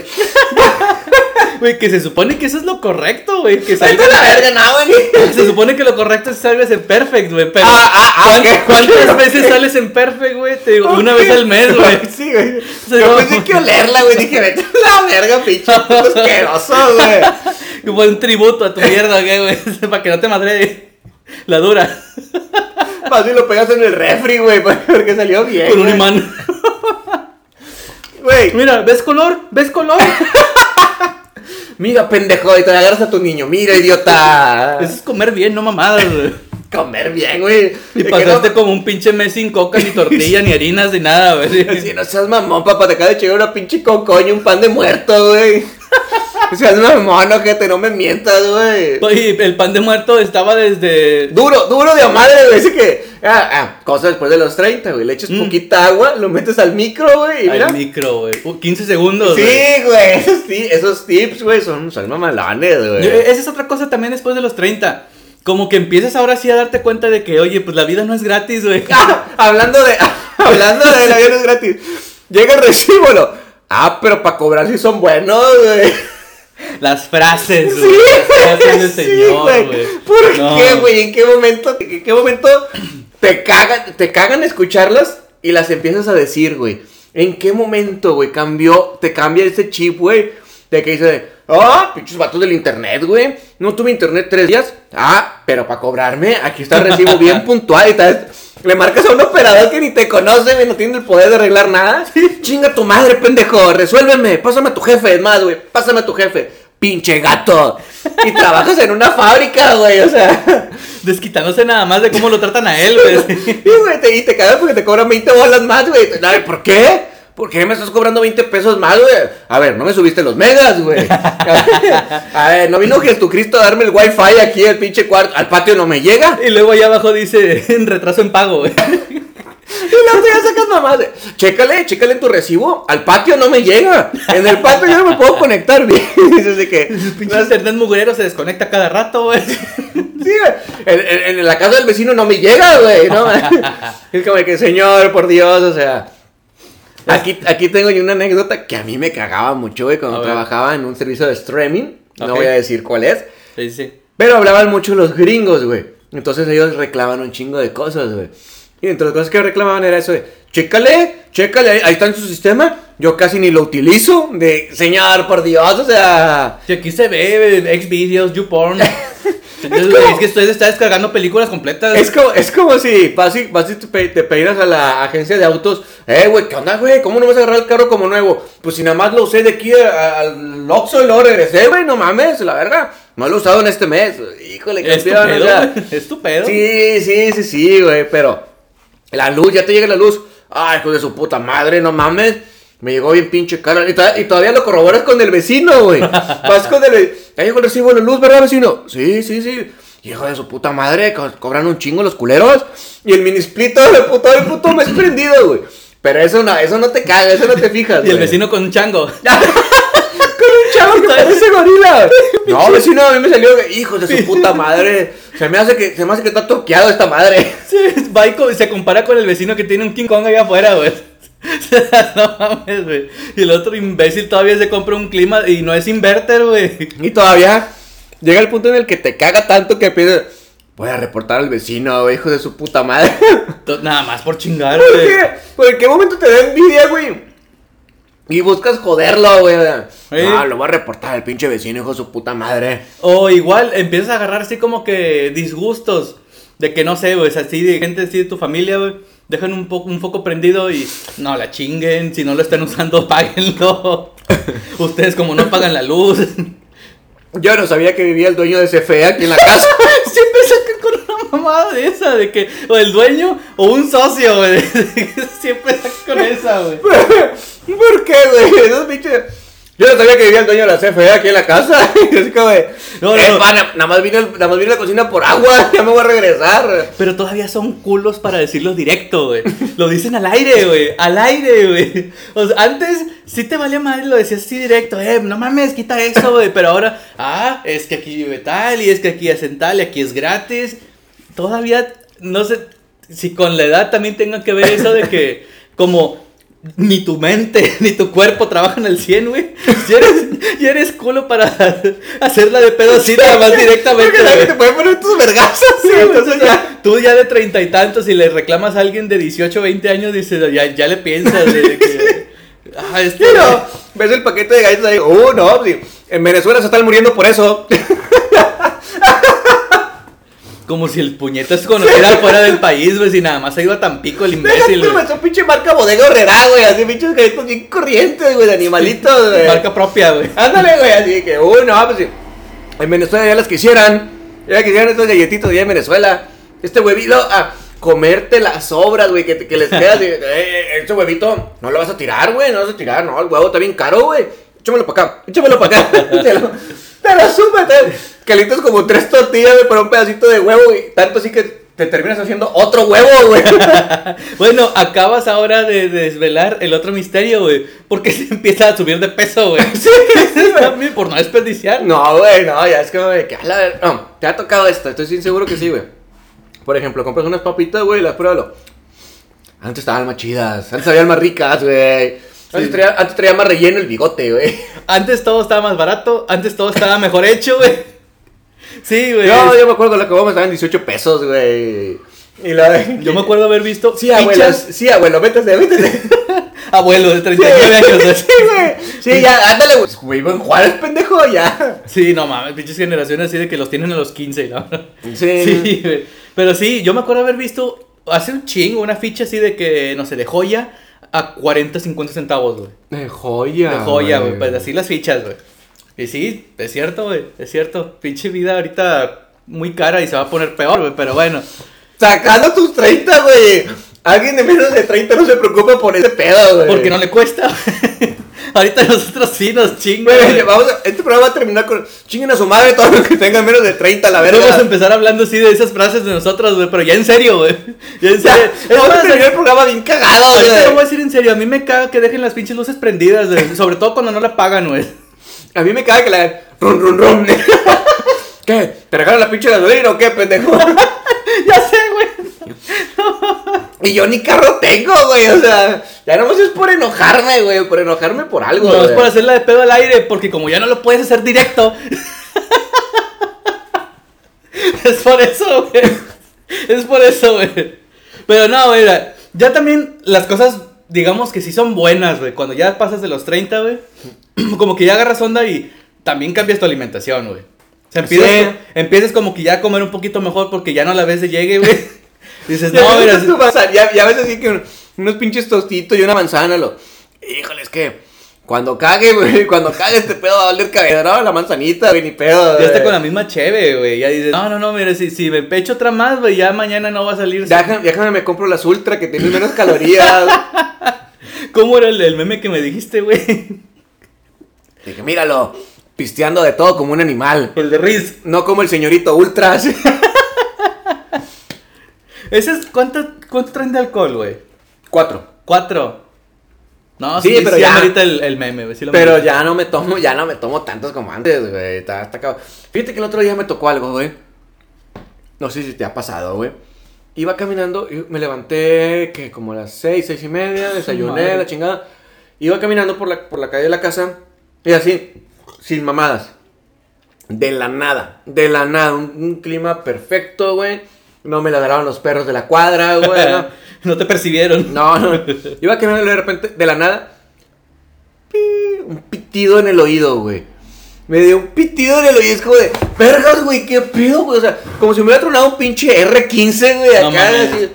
Güey, que se supone que eso es lo correcto, güey. Que salga la verga, no, güey. Se supone que lo correcto es salgas en perfect, güey. Pero Ah, ah, ah, ¿cuán- ok, ¿cuántas veces sales en perfect, güey? Te digo, una vez al mes, güey. Sí, güey. Yo pensé que olerla, güey. Dije, vete a la verga, pinche asqueroso, güey. Como un tributo a tu mierda, güey. Para que no te madre la dura. Vas y lo pegas en el refri, güey, porque salió bien. Con un imán. Güey, Mira, ¿ves color? ¿Ves color? Mira, pendejo, y te agarras a tu niño. Mira, idiota. Eso es comer bien, no mamadas, güey. Comer bien, güey. Y De pasaste no- como un pinche mes sin coca, ni tortilla, ni harinas, ni nada, güey. Si no seas mamón, papá, te acaba de llegar una pinche cocoña, un pan de muerto, güey. Seas mamón, ojete, no me mientas, güey. Oye, el pan de muerto estaba desde... Duro, duro de madre, güey. Así que, ah, ah, cosa después de los 30, güey. Le echas Mm. poquita agua, lo metes al micro, güey. y mira. Al micro, güey. Uh, 15 segundos, Sí, güey. Esos, esos tips, güey, son, son mamalones, Yo- güey. Esa es otra cosa también después de los 30. Como que empiezas ahora sí a darte cuenta de que, oye, pues la vida no es gratis, güey. Ah, hablando de, hablando de la vida no es gratis. Llega el recibo, lo. Ah, pero para cobrar sí son buenos, güey. Las frases, güey. Sí, Las frases del sí, señor, güey. ¿Por No. qué, güey? ¿En qué momento, en qué momento te cagan, te cagan escucharlas y las empiezas a decir, güey? ¿En qué momento, güey, cambió, te cambia ese chip, güey? De que dice, ah, pinches vatos del internet, güey. No tuve internet tres días. Ah, pero para cobrarme, aquí está el recibo bien puntual y tal. Le marcas a un operador que ni te conoce, güey, no tiene el poder de arreglar nada. Chinga tu madre, pendejo, resuélveme. Pásame a tu jefe, es más, güey, pásame a tu jefe. Pinche gato. Y trabajas en una fábrica, güey, o sea. Desquitándose nada más de cómo lo tratan a él, güey. Y, güey, te, y te cagas porque te cobran 20 bolas más, güey. ¿Por qué? ¿Por qué me estás cobrando 20 pesos más, güey? A ver, no me subiste los megas, güey. A ver, no vino Jesucristo a darme el wifi aquí, el pinche cuarto. Al patio no me llega. Y luego allá abajo dice, en retraso en pago, güey. Y luego ya sacas mamás. de, Chécale, chécale en tu recibo. Al patio no me llega. En el patio yo no me puedo conectar bien. Dices de que. Pinche internet mugrero se desconecta cada rato, güey. Sí, güey. En, en- en la casa del vecino no me llega, güey, ¿no? Es como de que, señor, por Dios, o sea. Aquí, aquí tengo yo una anécdota que a mí me cagaba mucho, güey, cuando trabajaba en un servicio de streaming. No voy a decir cuál es. Sí, sí. Pero hablaban mucho los gringos, güey. Entonces ellos reclaman un chingo de cosas, güey. Y entre las cosas que reclamaban era eso de, chécale, chécale, ahí, ahí está en su sistema. Yo casi ni lo utilizo. De, señor, por Dios, o sea... Si aquí se ve Xvideos, YouPorn. Entonces, güey, es que usted está descargando películas completas. Es como, es como si vas y, vas y te, te peinas a la agencia de autos. Eh, güey, ¿qué onda, güey? ¿Cómo no vas a agarrar el carro como nuevo? Pues si nada más lo usé de aquí al Oxxo y luego regresé, güey, no mames, la verga. No lo he usado en este mes. Híjole, Es campeón, o pedo, sea, güey. Es tu pedo. Sí, sí, sí, sí, güey, pero la luz, ya te llega la luz. Ay, hijo de su puta madre, no mames. Me llegó bien pinche cara. Y, to- y todavía lo corroboras con el vecino, güey. Vas con el. Ya llegó el recibo de la luz, ¿verdad, vecino? Sí, sí, sí. Hijo de su puta madre, co- cobran un chingo los culeros. Y el mini split todo el puto, el puto mes prendido, güey. Pero eso no, eso no te caga, eso no te fijas. Y el güey. vecino con un chango. Chavo que parece gorila. No, vecino, a mí me salió, hijos de su puta madre. Se me hace que, se me hace que está toqueado esta madre. Sí, va y se compara con el vecino que tiene un King Kong allá afuera, güey. no mames, güey. Y el otro imbécil todavía se compra un clima y no es inverter, güey. Y todavía llega el punto en el que te caga tanto que piensas, voy a reportar al vecino, güey, hijo de su puta madre. Nada más por chingar, ¿Por güey. qué? ¿Por qué momento te da envidia, güey? Y buscas joderlo, güey. ¿Eh? No, lo voy a reportar al pinche vecino, hijo de su puta madre. O igual empiezas a agarrar así como que disgustos. De que no sé, güey, es así de gente así de tu familia, güey. Dejan un, poco un foco prendido y no la chinguen. Si no lo están usando, páguenlo. Ustedes, como no pagan la luz. Yo no sabía que vivía el dueño de CFE aquí en la casa. Siempre mamada de esa, de que o el dueño o un socio, güey. Siempre con esa, güey. ¿Por qué, güey? Esos. Yo no sabía que vivía el dueño de la CFE aquí en la casa. Así como de... No, no, eh, no. pa, na- nada, más vine, al- nada más vine a la cocina por agua. Ya me voy a regresar. Pero todavía son culos para decirlo directo, güey. Lo dicen al aire, güey. Al aire, güey. O sea, antes sí te valía madre, lo decías así directo. Eh, no mames, quita eso, güey. Pero ahora, ah, es que aquí vive tal y es que aquí hacen tal y aquí es gratis. Todavía, no sé si con la edad también tenga que ver eso de que, como. Ni tu mente ni tu cuerpo trabajan al 100, güey. Ya eres, ya eres culo para hacerla de pedo así, nada más directamente. Porque te puede poner tus vergazos. Sí, entonces ya, tú ya de treinta y tantos y le reclamas a alguien de 18, 20 años, dices, ya, ya le piensas de que, ah, este, Pero, ves el paquete de galletas ahí. Uh, no. En Venezuela se están muriendo por eso. Como si el puñetas conociera fuera del país, güey, si nada más ha ido a Tampico el imbécil, güey, son pinche marca bodega horrera, güey. Así pinches galletas bien corrientes, güey, de animalitos, güey. Marca propia, güey. Ándale, güey, así que, uy, no, pues sí. En Venezuela ya las quisieran. Ya quisieran estos galletitos ya en Venezuela. Este huevito, a comerte las sobras, güey, que, que les quedas. eh, este huevito, no lo vas a tirar, güey, no lo vas a tirar, no, el huevo está bien caro, güey. Échamelo para acá, échamelo para acá. te lo, supe, te calientas como tres tortillas, güey, para un pedacito de huevo, güey. Tanto así que te terminas haciendo otro huevo, güey. Bueno, acabas ahora de, de desvelar el otro misterio, güey. Porque se empieza a subir de peso, güey. Sí. Por no desperdiciar. No, güey, no, ya es como de que a la ver- No, te ha tocado esto, estoy sin seguro que sí, güey. Por ejemplo, compras unas papitas, güey, las pruébalo. Antes estaban más chidas, antes sabían más ricas, güey. Antes, Sí. traía, antes traía más relleno el bigote, güey. Antes todo estaba más barato, antes todo estaba mejor hecho, güey. Sí, güey. Yo, yo me acuerdo que la que estaban 18 pesos, güey. Y la Yo me acuerdo haber visto Sí, abuelo, fichas- sí, abuelo, métese, métese. abuelo de 39 años. güey. Sí, güey. Sí, ya, ándale, güey. Buen Juárez, pendejo, ya. Sí, no mames, pinches generaciones así de que los tienen a los 15, ¿no? Sí. Sí, güey. Pero sí, yo me acuerdo haber visto hace un chingo una ficha así de que, no sé, de joya a 40, 50 centavos, güey. De joya. De joya, güey. Pues así las fichas, güey. Y sí, es cierto, güey. Es cierto. Pinche vida ahorita muy cara y se va a poner peor, güey. Pero bueno. Sacando tus 30, güey. Alguien de menos de 30 no se preocupa por ese pedo, güey. Porque no le cuesta. ahorita nosotros sí nos. Güey, güey. a- este programa va a terminar con. Chinguen a su madre todos los que tengan menos de 30, la Vamos a empezar hablando así de esas frases de nosotros, güey. Pero ya en serio, güey. Ya en serio. Es Vamos a más, terminar el programa bien cagado, Ahorita lo voy a güey. decir en serio, a mí me caga que dejen las pinches luces prendidas, güey, sobre todo cuando no la pagan, güey. A mí me caga que la. Run, run, run. ¿Qué? ¿Te regalan la pinche gasolina o qué, pendejo? ya sé, güey. Y yo ni carro tengo, güey. O sea, ya nomás es por enojarme, güey. Por enojarme por algo, No, es güey. por hacerla de pedo al aire, porque como ya no lo puedes hacer directo. es por eso, güey. Es por eso, güey. Pero no, güey, ya también las cosas, digamos que sí son buenas, güey. Cuando ya pasas de los 30, güey, como que ya agarras onda y también cambias tu alimentación, güey. O sea, empiezas, Sí. empiezas como que ya a comer un poquito mejor porque ya no la ves de llegue, güey. Dices, no, mira, tu manzana, ya, ya ves así que un- unos pinches tostitos y una manzana, lo. Híjole, es que cuando cague, güey, cuando cague este pedo va a valer cabeza, no, la manzanita, güey, ni pedo. Ya está con la misma cheve, güey. Ya dices, no, no, no, mire, si, si me pecho otra más, güey, ya mañana no va a salir. Déjame, déjame me compro las ultra que tienen menos calorías. ¿Cómo era el, el meme que me dijiste, güey? Dije, míralo, pisteando de todo como un animal. El de Riz. No como el señorito ultras. ¿Ese es cuánto, cuánto traen de alcohol, güey? Cuatro. Cuatro. No, Sí, sí, pero sí ya. amerita el, el meme, güey. sí lo Pero ya no me tomo, ya no me tomo tantos como antes, güey. Está, está cabrón. Fíjate que el otro día me tocó algo, güey. No sé si te ha pasado, güey. Iba caminando y me levanté, que como a las seis, seis y media, desayuné, Madre. la chingada. Iba caminando por la, por la calle de la casa y así, sin mamadas. De la nada, de la nada. Un, un clima perfecto, güey. No me ladraron los perros de la cuadra, güey. no. no te percibieron. No, no. Iba caminando de repente, de la nada, un pitido en el oído, güey. Me dio un pitido en el oído. Es como de, vergas, güey, qué pedo, güey. O sea, como si me hubiera tronado un pinche R15, güey, No acá. mames. así,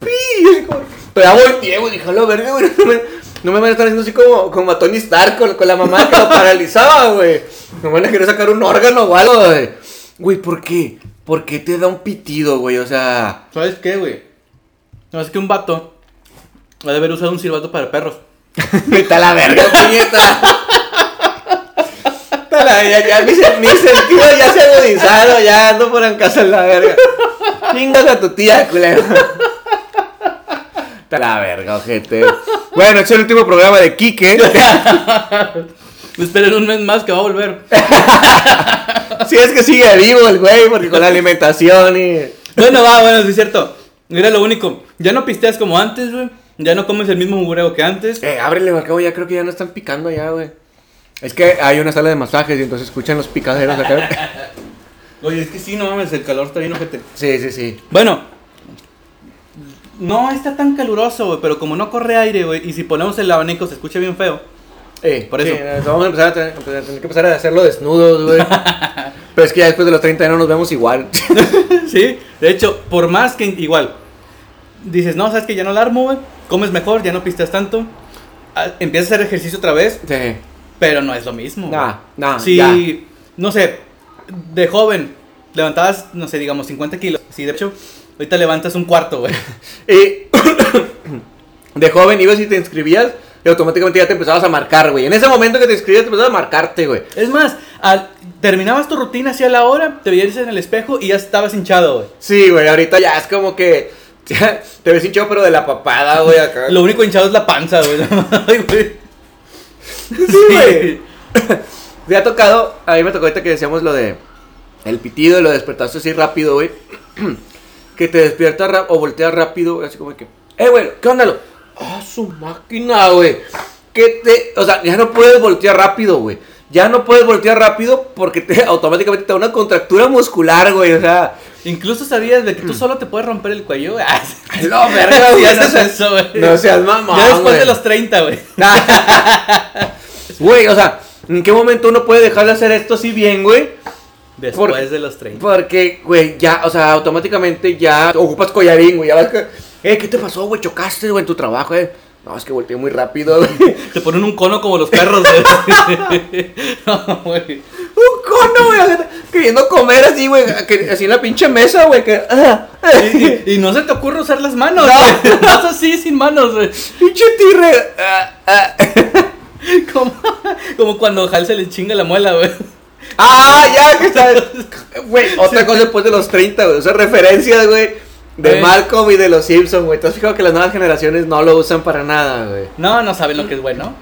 pi, como- pero ya volteé, güey. Dije, verga, güey. No me, no me van a estar haciendo así como, como a Tony Stark con, con la mamá que lo paralizaba, güey. Me van a querer sacar un órgano o algo, güey. Güey, ¿por qué? ¿Por qué te da un pitido, güey? O sea. ¿Sabes qué, güey? No, es que un vato ha de haber usado un silbato para perros. Vete a la verga, puñeta. A ya, ya, mi, sen- mi sentido ya se agudizaron, ya ando por en casa en la verga. Chingas a tu tía, culero. A la verga, ojete. Bueno, este es el último programa de Quique. Esperen un mes más que va a volver. Si es que sigue vivo el güey, porque con la alimentación y. Bueno, va, bueno, sí es cierto. Era lo único. Ya no pisteas como antes, güey. Ya no comes el mismo mureo que antes. Eh, ábrele, al cabo ya creo que ya no están picando ya, güey. Es que hay una sala de masajes y entonces escuchan los picaderos acá. Oye, es que sí, no mames, el calor está bien ojete. Sí, sí, sí. Bueno, no está tan caluroso, güey, pero como no corre aire, güey, y si ponemos el abanico se escucha bien feo. Eh, Por sí, eso. eh, vamos a empezar a, tener, a tener que empezar a hacerlo desnudos, güey. Pero es que ya después de los 30 ya no nos vemos igual. Sí, de hecho, por más que igual dices, no, sabes que ya no la armo, güey, comes mejor, ya no pistas tanto, ah, empiezas a hacer ejercicio otra vez, sí. pero no es lo mismo. Nah, nah, Si, ya. no sé, de joven levantabas, no sé, digamos 50 kilos, sí, de hecho, ahorita levantas un cuarto, güey. Y de joven ibas y te inscribías y automáticamente ya te empezabas a marcar, güey. En ese momento que te inscribías te empezabas a marcarte, güey. Es más, al- terminabas tu rutina hacia la hora, te veías en el espejo y ya estabas hinchado, güey. Sí, güey, ahorita ya es como que ya te ves hinchado pero de la papada, güey, acá. Lo único hinchado es la panza, güey. Ay, güey. Sí, güey. Te ha tocado, a mí me tocó ahorita que decíamos lo de el pitido y lo de despertarse así rápido, güey. Que te despiertas o volteas rápido, güey, así como que, eh, güey, ¿qué onda? lo? Ah, su máquina, güey. Que te, o sea, ya no puedes voltear rápido, güey. Ya no puedes voltear rápido porque te, automáticamente te da una contractura muscular, güey. O sea, Incluso sabías de que tú solo te puedes romper el cuello, güey. No, verga, güey. haces no seas- eso, güey. No seas mamón, Ya después güey. de los 30, güey. Güey, o sea, ¿en qué momento uno puede dejar de hacer esto así bien, güey? Después Por- de los 30. Porque, güey, ya, o sea, automáticamente ya ocupas collarín, güey. Ya vas que, eh, ¿qué te pasó, güey? Chocaste, güey, en tu trabajo, eh. No, es que volteé muy rápido, güey. Te ponen un cono como los perros, güey. no, güey. Un cono, güey, queriendo comer así, güey, así en la pinche mesa, güey, que, ah, ah, Y, y no se te ocurre usar las manos. No. güey. Vas así sin manos, güey. pinche tigre, ah. Como, como cuando Hal se le chinga la muela, güey. Ah, ya, que sabes. Güey, otra cosa después de los 30, güey, esas referencias, güey, de. Malcolm y de los Simpsons, güey. ¿Te has fijado que las nuevas generaciones no lo usan para nada, güey? No, no saben lo que es bueno.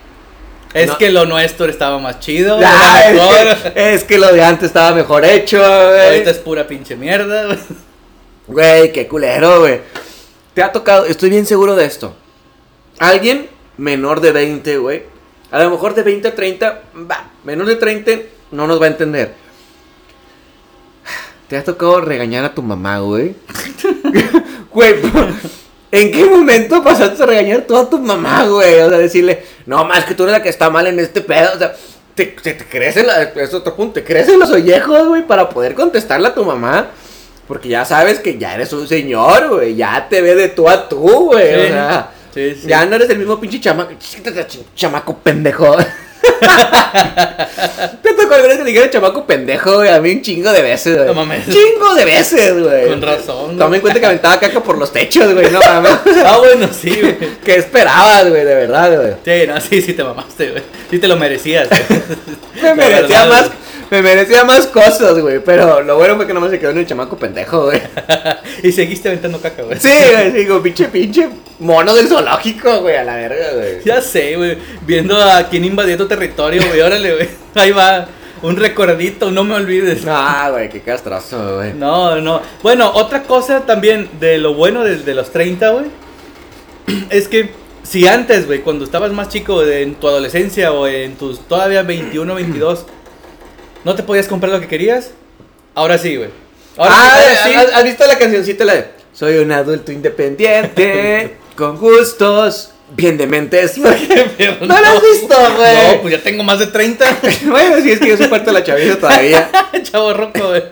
Es No. que lo nuestro estaba más chido. Ah, era mejor. es, que, es que lo de antes estaba mejor hecho, güey. Ahorita es pura pinche mierda, güey. Güey, qué culero, güey. Te ha tocado, estoy bien seguro de esto. Alguien menor de 20, güey. A lo mejor de 20 a 30, va. Menor de 30 no nos va a entender. Te ha tocado regañar a tu mamá, güey. Güey, ¿en qué momento pasaste a regañar tú a tu mamá, güey? O sea, decirle, no, más que tú eres la que está mal en este pedo. O sea, te, te, te crecen, la- es otro punto, te crecen los ollejos, güey, para poder contestarle a tu mamá. Porque ya sabes que ya eres un señor, güey. Ya te ve de tú a tú, güey. O sea, Sí, sí. ya no eres el mismo pinche chamaco. Chamaco pendejo. Te tocó alguna vez que le dijera chamaco pendejo, güey. A mí un chingo de veces, güey. No mames. Chingo de veces, güey. Con razón, güey. Toma en cuenta que aventaba caca por los techos, güey. No mames. Ah, bueno, sí, güey. ¿Qué esperabas, güey? De verdad, güey. Sí, no, sí, sí te mamaste, güey. Sí te lo merecías, güey. Me merecía verdad, más. Me merecía más cosas, güey. Pero lo bueno fue que no me se quedó en el chamaco pendejo, güey. Y seguiste aventando caca, güey. Sí, güey. Digo, pinche, pinche mono del zoológico, güey. A la verga, güey. Ya sé, güey. Viendo a quién invadió tu territorio, güey. Órale, güey. Ahí va. Un recordito, no me olvides. No, güey, qué castroso, güey. No, no. Bueno, otra cosa también de lo bueno de, de los 30, güey. Es que si antes, güey, cuando estabas más chico, en tu adolescencia o en tus todavía 21, 22, no te podías comprar lo que querías, ahora sí, güey. Ahora sí, ah, ahora sí. ¿has, has visto la cancioncita la de Soy un adulto independiente, con gustos, bien dementes? Pero ¿No la has visto, güey? No, pues ya tengo más de 30. bueno, sí, es que yo soy parte de la chaviza todavía. Chavo roco, güey.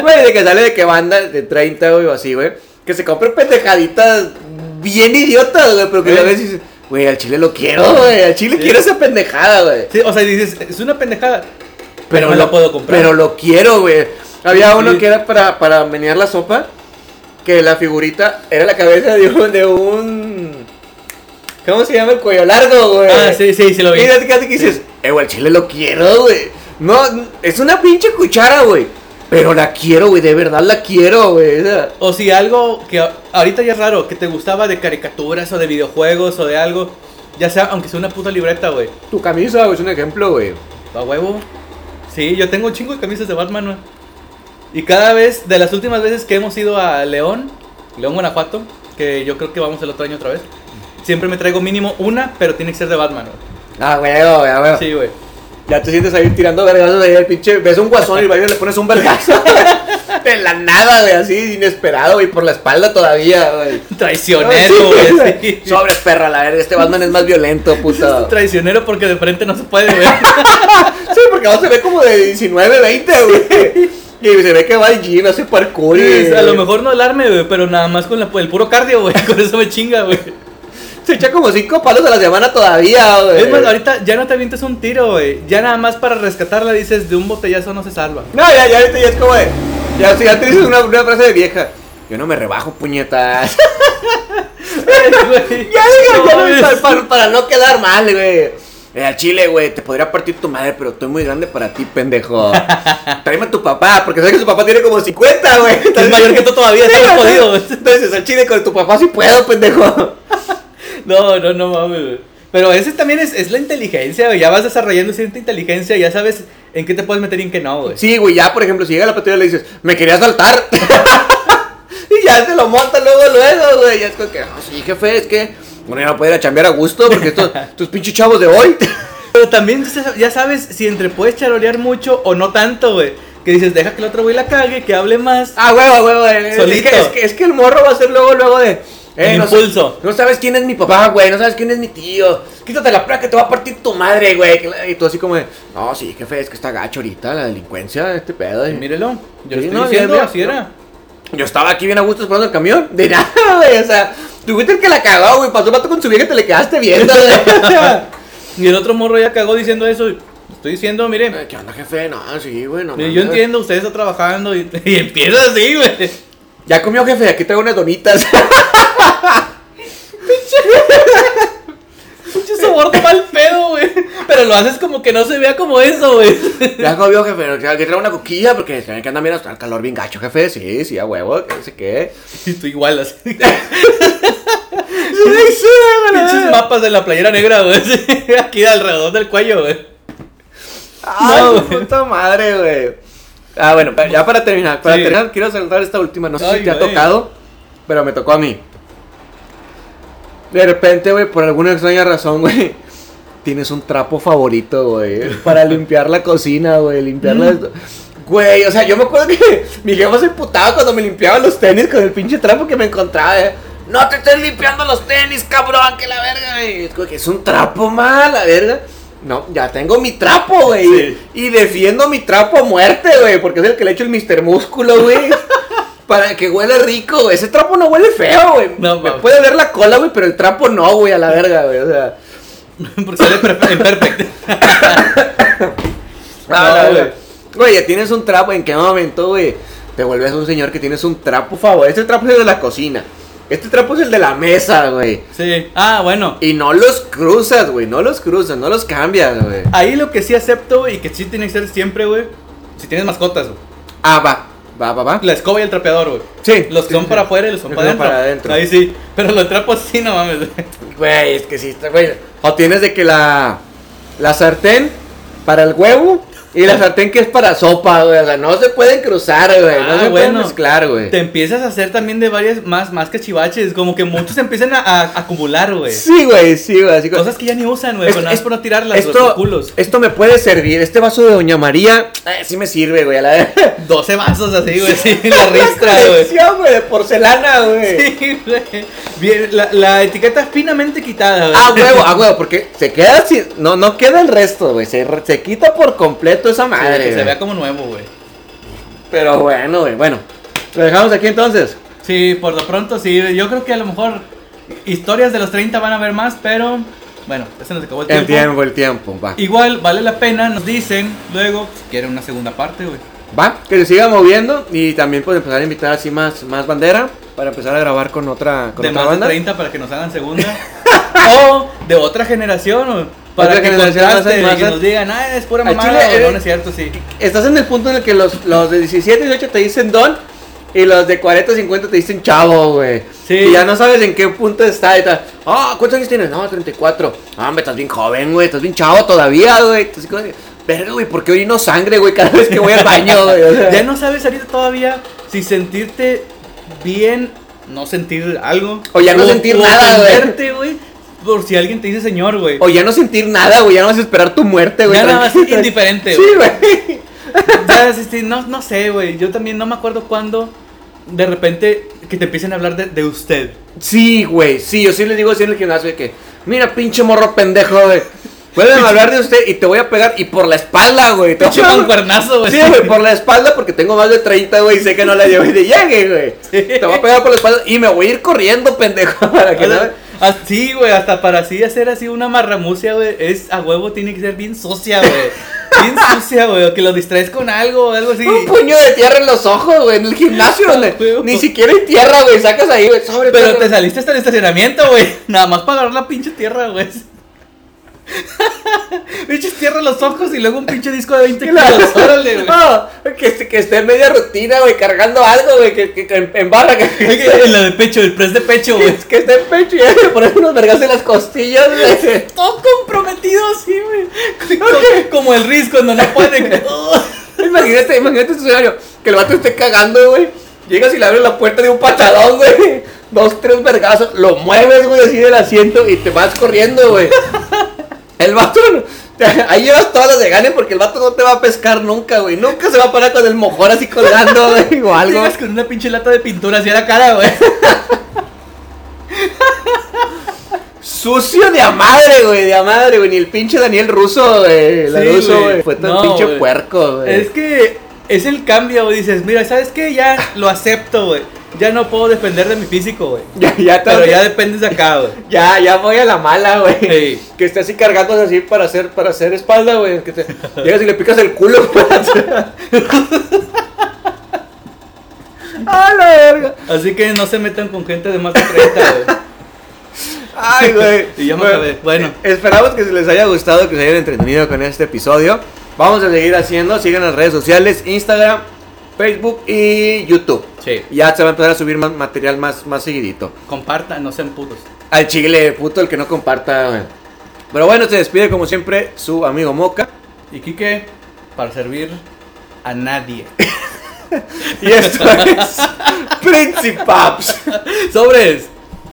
Güey, de que sale de que banda de 30, güey, o así, güey. Que se compren pendejaditas bien idiotas, güey, pero que Güey. a veces dices, güey, al chile lo quiero, güey, al chile Sí. quiero esa pendejada, güey. Sí, o sea, dices, es una pendejada. Pero no lo puedo comprar. Pero lo quiero, güey. Había uno que era para, para menear la sopa. Que la figurita era la cabeza de un, de un. ¿Cómo se llama? El cuello largo, güey. Ah, sí, sí, sí lo vi. Y casi casi que dices, eh, güey, chile lo quiero, güey. No, es una pinche cuchara, güey. Pero la quiero, güey, de verdad la quiero, güey. o si algo que ahorita ya es raro, que te gustaba de caricaturas o de videojuegos o de algo, ya sea, aunque sea una puta libreta, güey. tu camisa, güey, es un ejemplo, güey. A huevo. Sí, yo tengo un chingo de camisas de Batman, güey. Y cada vez, de las últimas veces que hemos ido a León, León, Guanajuato, que yo creo que vamos el otro año otra vez, siempre me traigo mínimo una, pero tiene que ser de Batman, güey. Ah, güey, güey, güey. Sí, güey. Ya te sientes ahí tirando vergazos ahí el pinche. Ves un guasón y el le pones un vergazo. de la nada, güey, así inesperado, güey, por la espalda todavía, güey. Traicionero, Sí, güey. sí. Sobres, perra, la verga. Este Batman es más violento, puto. Traicionero porque de frente no se puede ver. Sí, porque ahora se ve como de 19, 20, güey. Y se ve que va al gym, hace parkour. y- a lo mejor no alarme, güey, pero nada más con la- el puro cardio, güey. Con eso me chinga, güey. Se echa como cinco palos a la semana todavía, güey. Es más, ahorita ya no te avientes un tiro, güey. Ya nada más para rescatarla dices, de un botellazo no se salva. No, ya, ya, ahorita ya es como de. Ya, si ya te dices una, una frase de vieja. Yo no me rebajo, puñetas. Güey. ya, No ya, mames. para, para- no quedar mal, güey. Eh, al chile, güey, te podría partir tu madre, pero estoy muy grande para ti, pendejo. Tráeme a tu papá, porque sabes que su papá tiene como 50, güey. Es mayor que tú todavía, Sí, estás jodido, güey. Entonces, al chile con tu papá sí puedo, pendejo. No, no, no mames, güey. Pero ese también es, es la inteligencia, güey. Ya vas desarrollando cierta inteligencia, ya sabes en qué te puedes meter y en qué no, güey. Sí, güey, ya, por ejemplo, si llega la patrulla y le dices, me quería saltar. y ya se lo monta luego, luego, güey. Ya es como que, no, sí, jefe, es que uno ya no puede ir a chambear a gusto porque estos, estos pinches chavos de hoy. Pero también ya sabes si entre puedes charolear mucho o no tanto, güey. Que dices, deja que el otro güey la cague, que hable más. ah, huevo, huevo, eh, es que, es, que, es que el morro va a ser luego, luego de. El no, impulso. No sabes quién es mi papá, güey. No sabes quién es mi tío. Quítate la placa que te va a partir tu madre, güey. Y tú así como de, no, sí, jefe, es que está gacho ahorita la delincuencia, este pedo. Y mírelo, yo Sí, estoy no, diciendo, así no. era. Yo estaba aquí bien a gusto esperando el camión. De nada, güey. O sea, tú fuiste el que la cagó, güey. Pasó el vato con su vieja y te le quedaste viendo, güey. Y el otro morro ya cagó diciendo eso. Estoy diciendo, mire, Eh, ¿Qué onda, jefe? No, sí, güey. No, yo entiendo, usted está trabajando y, y empieza así, güey. Ya comió, jefe. Aquí traigo unas donitas. De mal pedo, güey. Pero lo haces como que no se vea como eso, güey. ya comió, jefe. Aquí traigo una coquilla porque se ve que anda bien hasta el calor bien gacho, jefe. Sí, sí, a huevo. Que no sé qué. Y tú igual, así. Sí, sí, Pinches mapas de la playera negra, güey. Aquí alrededor del cuello, güey. Ay, No, puta madre, güey. Ah, bueno, ya para terminar. Para Sí. terminar, quiero saltar esta última. No sé Ay, si te ha tocado, pero me tocó a mí. De repente, güey, por alguna extraña razón, güey, tienes un trapo favorito, güey, para limpiar la cocina, güey, limpiar Mm. las... Güey, o sea, yo me acuerdo que mi jefa se emputaba cuando me limpiaba los tenis con el pinche trapo que me encontraba, eh. No te estés limpiando los tenis, cabrón, que la verga, güey. Es un trapo mal, la verga. No, ya tengo mi trapo, güey. Sí. Y defiendo mi trapo a muerte, güey, porque es el que le echo el Mr. Músculo, güey. Para que huele rico, güey. Ese trapo no huele feo, güey. No, Me puede ver la cola, güey, pero el trapo no, güey, a la verga, güey. O sea. Porque sale perfe- imperfecto. Ah, No, güey. ya tienes un trapo. ¿En qué momento, güey? Te vuelves un señor que tienes un trapo favorito. Este trapo es el de la cocina. Este trapo es el de la mesa, güey. Sí. Ah, bueno. Y no los cruzas, güey. No los cruzas, no los cambias, güey. Ahí lo que sí acepto y que sí tiene que ser siempre, güey. Si tienes mascotas, güey. Ah, va. Va, va, va. La escoba y el trapeador, güey. Sí. Los que Sí, son sí, para afuera y los son para adentro. para adentro. Ahí sí. Pero los trapos sí, no mames. güey. Es que sí, güey. O tienes de que la. La sartén para el huevo y la sartén que es para sopa, güey. O sea, no se pueden cruzar, güey. no Ah, se pueden mezclar, güey. Te empiezas a hacer también de varias más, más que chivaches. Como que muchos empiezan a, a acumular, güey. Sí, güey, sí, güey. Así Cosas que ya ni usan, güey. Es- Pero nada más es- por no tirarlas, esto, los culos. esto me puede servir. Este vaso de Doña María, eh, sí me sirve, güey. A la 12 vasos así, güey. Sí, la ristra, güey. de porcelana, güey. Sí, güey. Bien, la, la etiqueta finamente quitada, güey. Ah, huevo, ah, huevo, porque se queda así. No, no queda el resto, güey. Se, se quita por completo esa Sí, madre. que se vea como nuevo, güey. Pero bueno, güey. Bueno, lo dejamos aquí entonces. Sí, por lo pronto sí. Yo creo que a lo mejor historias de los 30 van a ver más, pero bueno, ese nos acabó el tiempo. El tiempo, el tiempo, va. Igual vale la pena, nos dicen luego si quieren una segunda parte, güey. Va, que se siga moviendo y también pues empezar a invitar así más, más bandera para empezar a grabar con otra, con De otra más banda. de 30 para que nos hagan segunda. o de otra generación, o para Otra que generación más- que nos digan, ah, es pura mamada, chile, o eh, no, no es cierto, sí. Estás en el punto en el que los, los de 17 y 18 te dicen don y los de 40 50 te dicen chavo, güey. Sí. Y ya no sabes en qué punto está y tal. Ah, ¿cuántos años tienes? No, 34. Ah, hombre, estás bien joven, güey. Estás bien chavo todavía, güey. Entonces, Verga, güey, ¿por qué orino sangre, güey? Cada vez que voy al baño, güey. O sea, Ya no sabes ahorita todavía si sentirte bien, no sentir algo. O ya no sentir nada, güey. Güey. por si alguien te dice señor, güey. O ya no sentir nada, güey. Ya no vas a esperar tu muerte, güey. Ya nada más tranquilo. indiferente, Sí, güey. güey. Ya, sí, sí, no, no sé, güey. Yo también no me acuerdo cuándo de repente que te empiecen a hablar de, de usted. Sí, güey. Sí, yo sí le digo así en el gimnasio de que, mira, pinche morro pendejo, güey. Pueden hablar de usted y te voy a pegar y por la espalda, güey. Te voy a- mancuernazo, güey. Sí, güey, por la espalda porque tengo más de 30, güey, y sé que no la llevo y de llegue, güey. Te voy a pegar por la espalda y me voy a ir corriendo, pendejo, para que no... Así, güey, hasta para así hacer así una marramucia, güey, es a huevo tiene que ser bien sucia, güey. Bien sucia, güey, o que lo distraes con algo o algo así. Un puño de tierra en los ojos, güey, en el gimnasio Huevo. ni siquiera hay tierra, güey, sacas ahí, güey, sobre Pero te saliste hasta el estacionamiento, güey. Nada más para agarrar la pinche tierra, güey. Pinches tierra en los ojos y luego un pinche disco de 20 kilos. Órale, güey. No, que, esté- que esté en media rutina, güey, cargando algo, güey, que, que, que en, en barra, que, que, En la de pecho, el press de pecho, güey. que esté en pecho y le pones unos vergas en las costillas, güey. Todo comprometido así, güey. Como, como el Riz cuando no puede. Imagínate, imagínate este escenario, que el vato esté cagando, güey. Llegas y le abres la puerta de un patadón, güey. Dos, tres vergazos, lo mueves, güey, así del asiento y te vas corriendo, güey. El vato, ahí llevas todas las de gane porque el vato no te va a pescar nunca, güey. Nunca se va a parar con el mojón así colgando, güey, o algo. Llegas con una pinche lata de pintura así a la cara, güey. Sucio de a madre, güey, de a madre, güey. Ni el pinche Daniel Russo, güey. La Sí, Russo, güey. güey. Fue tan No, pinche güey. puerco, güey. Es que es el cambio, güey. Dices, mira, ¿sabes qué? Ya lo acepto, güey. Ya no puedo depender de mi físico, güey. Ya, ya, Pero ya dependes de acá, güey. Ya, ya voy a la mala, güey. Sí. Que esté así cargándose así para hacer, para hacer espalda, güey. Que te llegas y le picas el culo ¡A la verga! Así que no se metan con gente de más de 30, güey. Ay, güey. Y ya me acabé. Bueno. eh, Esperamos que les haya gustado, que se hayan entretenido con este episodio. Vamos a seguir haciendo. Sigan las redes sociales: Instagram, Facebook y YouTube. Sí. Ya se va a empezar a subir más material más, más seguidito. Compartan, no sean putos. Al chile, puto, el que no comparta. Pero bueno, se despide como siempre su amigo Moca. Y Kike, para servir a nadie. Y esto es Principaps. ¡Sobres!